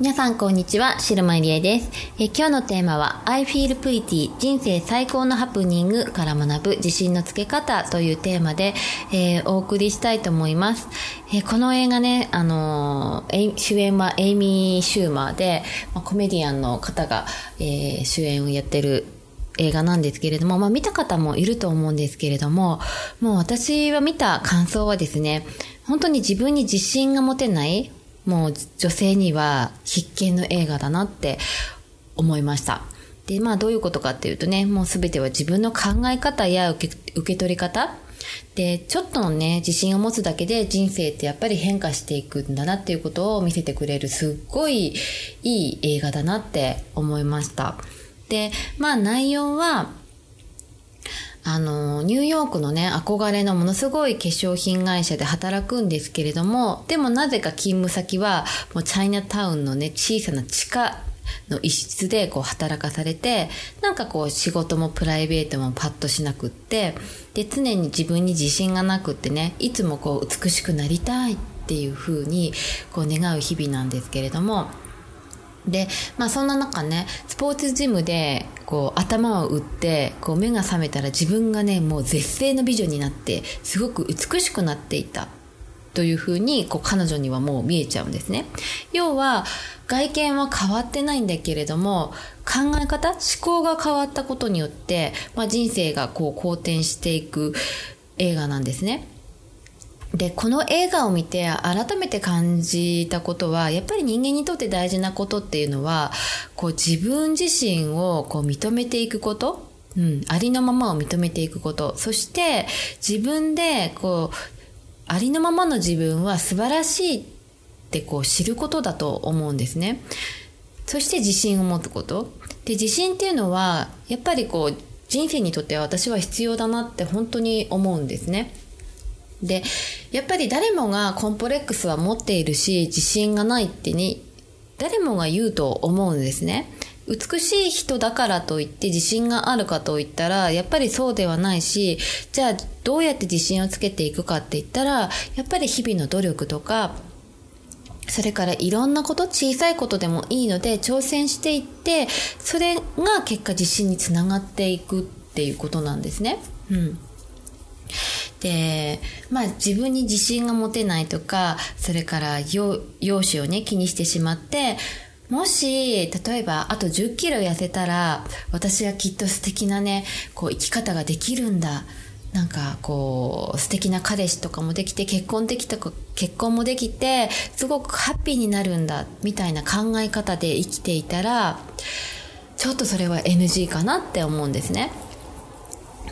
皆さんこんにちは、白間りえです。え今日のテーマは I feel pretty 人生最高のハプニングから学ぶ自信のつけ方というテーマで、えー、お送りしたいと思います。え、この映画ね、あのー、主演はエイミー・シューマーで、ま、コメディアンの方が、え主演をやってる映画なんですけれども、まあ見た方もいると思うんですけれども、もう私は見た感想はですね、本当に自分に自信が持てない、もう女性には必見の映画だなって思いました。で、まあどういうことかっていうとね、もうすべては自分の考え方や受け受け取り方で、ちょっとのね、自信を持つだけで人生ってやっぱり変化していくんだなっていうことを見せてくれるすっごいいい映画だなって思いました。で、まあ内容は、あの、ニューヨークのね、憧れのものすごい化粧品会社で働くんですけれども、でもなぜか勤務先は、もうチャイナタウンのね、小さな地下の一室でこう働かされて、なんかこう仕事もプライベートもパッとしなくって、で、常に自分に自信がなくってね、いつもこう美しくなりたいっていう風にこう願う日々なんですけれども、で、まあそんな中ね、スポーツジムでこう頭を打ってこう目が覚めたら自分がねもう絶世の美女になってすごく美しくなっていた。というふうにこう彼女にはもう見えちゃうんですね。要は外見は変わってないんだけれども考え方思考が変わったことによって、まあ、人生がこう好転していく映画なんですね。で、この映画を見て改めて感じたことは、やっぱり人間にとって大事なことっていうのは、こう自分自身をこう認めていくこと、うん、ありのままを認めていくこと、そして自分でこう、ありのままの自分は素晴らしいってこう知ることだと思うんですね。そして自信を持つこと。で、自信っていうのは、やっぱりこう、人生にとっては私は必要だなって本当に思うんですね。で、やっぱり誰もがコンプレックスは持っているし、自信がないってね、誰もが言うと思うんですね。美しい人だからといって自信があるかといったら、やっぱりそうではないし、じゃあどうやって自信をつけていくかって言ったら、やっぱり日々の努力とか、それからいろんなこと、小さいことでもいいので挑戦していって、それが結果自信につながっていくっていうことなんですね。うん。で、まあ自分に自信が持てないとか、それから容姿をね、気にしてしまって、もし、例えば、あと10キロ痩せたら、私はきっと素敵なね、こう生き方ができるんだ。なんかこう素敵な彼氏とかもできて結婚できた結婚もできてすごくハッピーになるんだみたいな考え方で生きていたらちょっとそれは NG かなって思うんですね。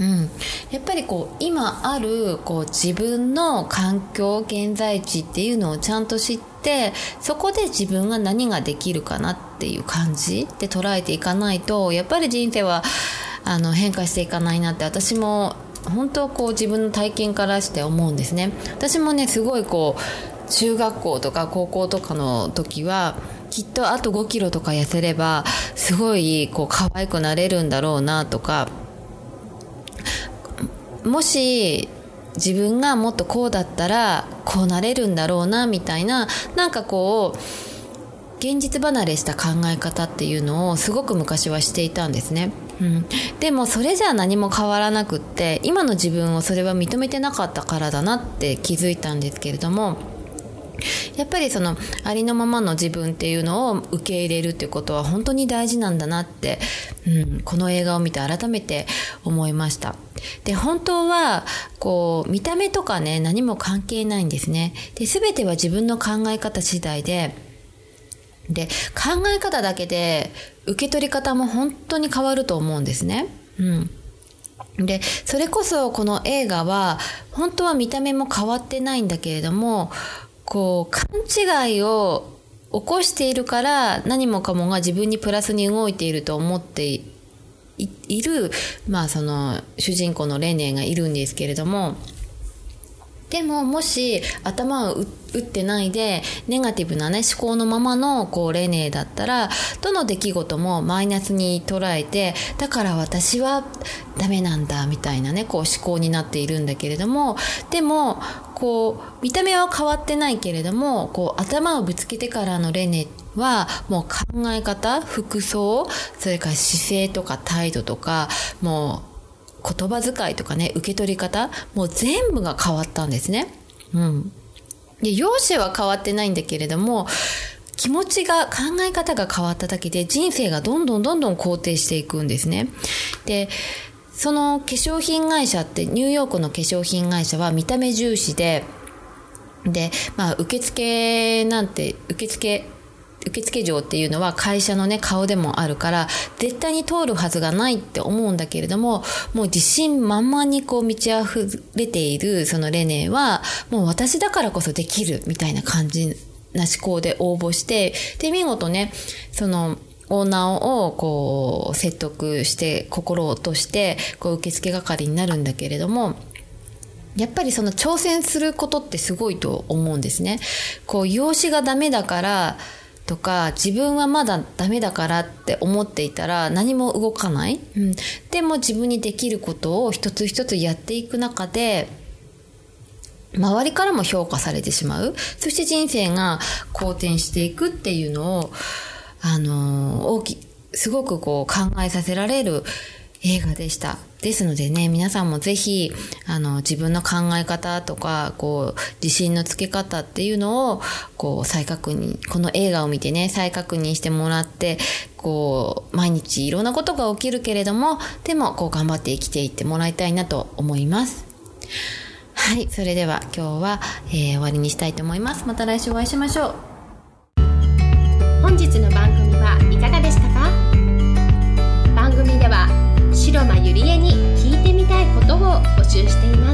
うん、やっぱりこう今あるこう自分の環境現在地っていうのをちゃんと知ってそこで自分が何ができるかなっていう感じで捉えていかないとやっぱり人生はあの変化していかないなって私も本当こう自分の体験からして思うんですね。私もねすごいこう中学校とか高校とかの時はきっとあと5キロとか痩せればすごいこう可愛くなれるんだろうなとかもし自分がもっとこうだったらこうなれるんだろうなみたいななんかこう現実離れした考え方っていうのをすごく昔はしていたんですね、うん、でもそれじゃあ何も変わらなくって今の自分をそれは認めてなかったからだなって気づいたんですけれどもやっぱりそのありのままの自分っていうのを受け入れるっていうことは本当に大事なんだなって、うん、この映画を見て改めて思いました。で、本当は、こう、見た目とかね、何も関係ないんですね。で、全ては自分の考え方次第で、で、考え方だけで受け取り方も本当に変わると思うんですね。うんでそれこそこの映画は本当は見た目も変わってないんだけれどもこう勘違いを起こしているから何もかもが自分にプラスに動いていると思っている、まあ、その主人公のレネがいるんですけれどもでももし頭を打ってないでネガティブなね思考のままのこうレネーだったらどの出来事もマイナスに捉えてだから私はダメなんだみたいなねこう思考になっているんだけれどもでもこう見た目は変わってないけれどもこう頭をぶつけてからのレネはもう考え方服装それから姿勢とか態度とかもう言葉遣いとかね、受け取り方、もう全部が変わったんですね。うん。で、容姿は変わってないんだけれども、気持ちが、考え方が変わっただけで人生がどんどんどんどん肯定していくんですね。で、その化粧品会社って、ニューヨークの化粧品会社は見た目重視で、で、まあ、受付なんて、受付受付嬢っていうのは会社のね顔でもあるから絶対に通るはずがないって思うんだけれどももう自信満々にこう満ち溢れているそのレネはもう私だからこそできるみたいな感じな思考で応募してで見事ねそのオーナーをこう説得して心を落としてこう受付係になるんだけれどもやっぱりその挑戦することってすごいと思うんですね。こう容姿がダメだからとか自分はまだダメだからって思っていたら何も動かない、うん、でも自分にできることを一つ一つやっていく中で周りからも評価されてしまう。そして人生が好転していくっていうのをあの大きすごくこう考えさせられる映画でした。ですのでね、皆さんもぜひ、あの、自分の考え方とか、こう、自信のつけ方っていうのを、こう、再確認、この映画を見てね、再確認してもらって、こう、毎日いろんなことが起きるけれども、でも、こう、頑張って生きていってもらいたいなと思います。はい、それでは今日は、えー、終わりにしたいと思います。また来週お会いしましょう。本日の番組はいかがでしたか？広間ゆりえに聞いてみたいことを募集しています。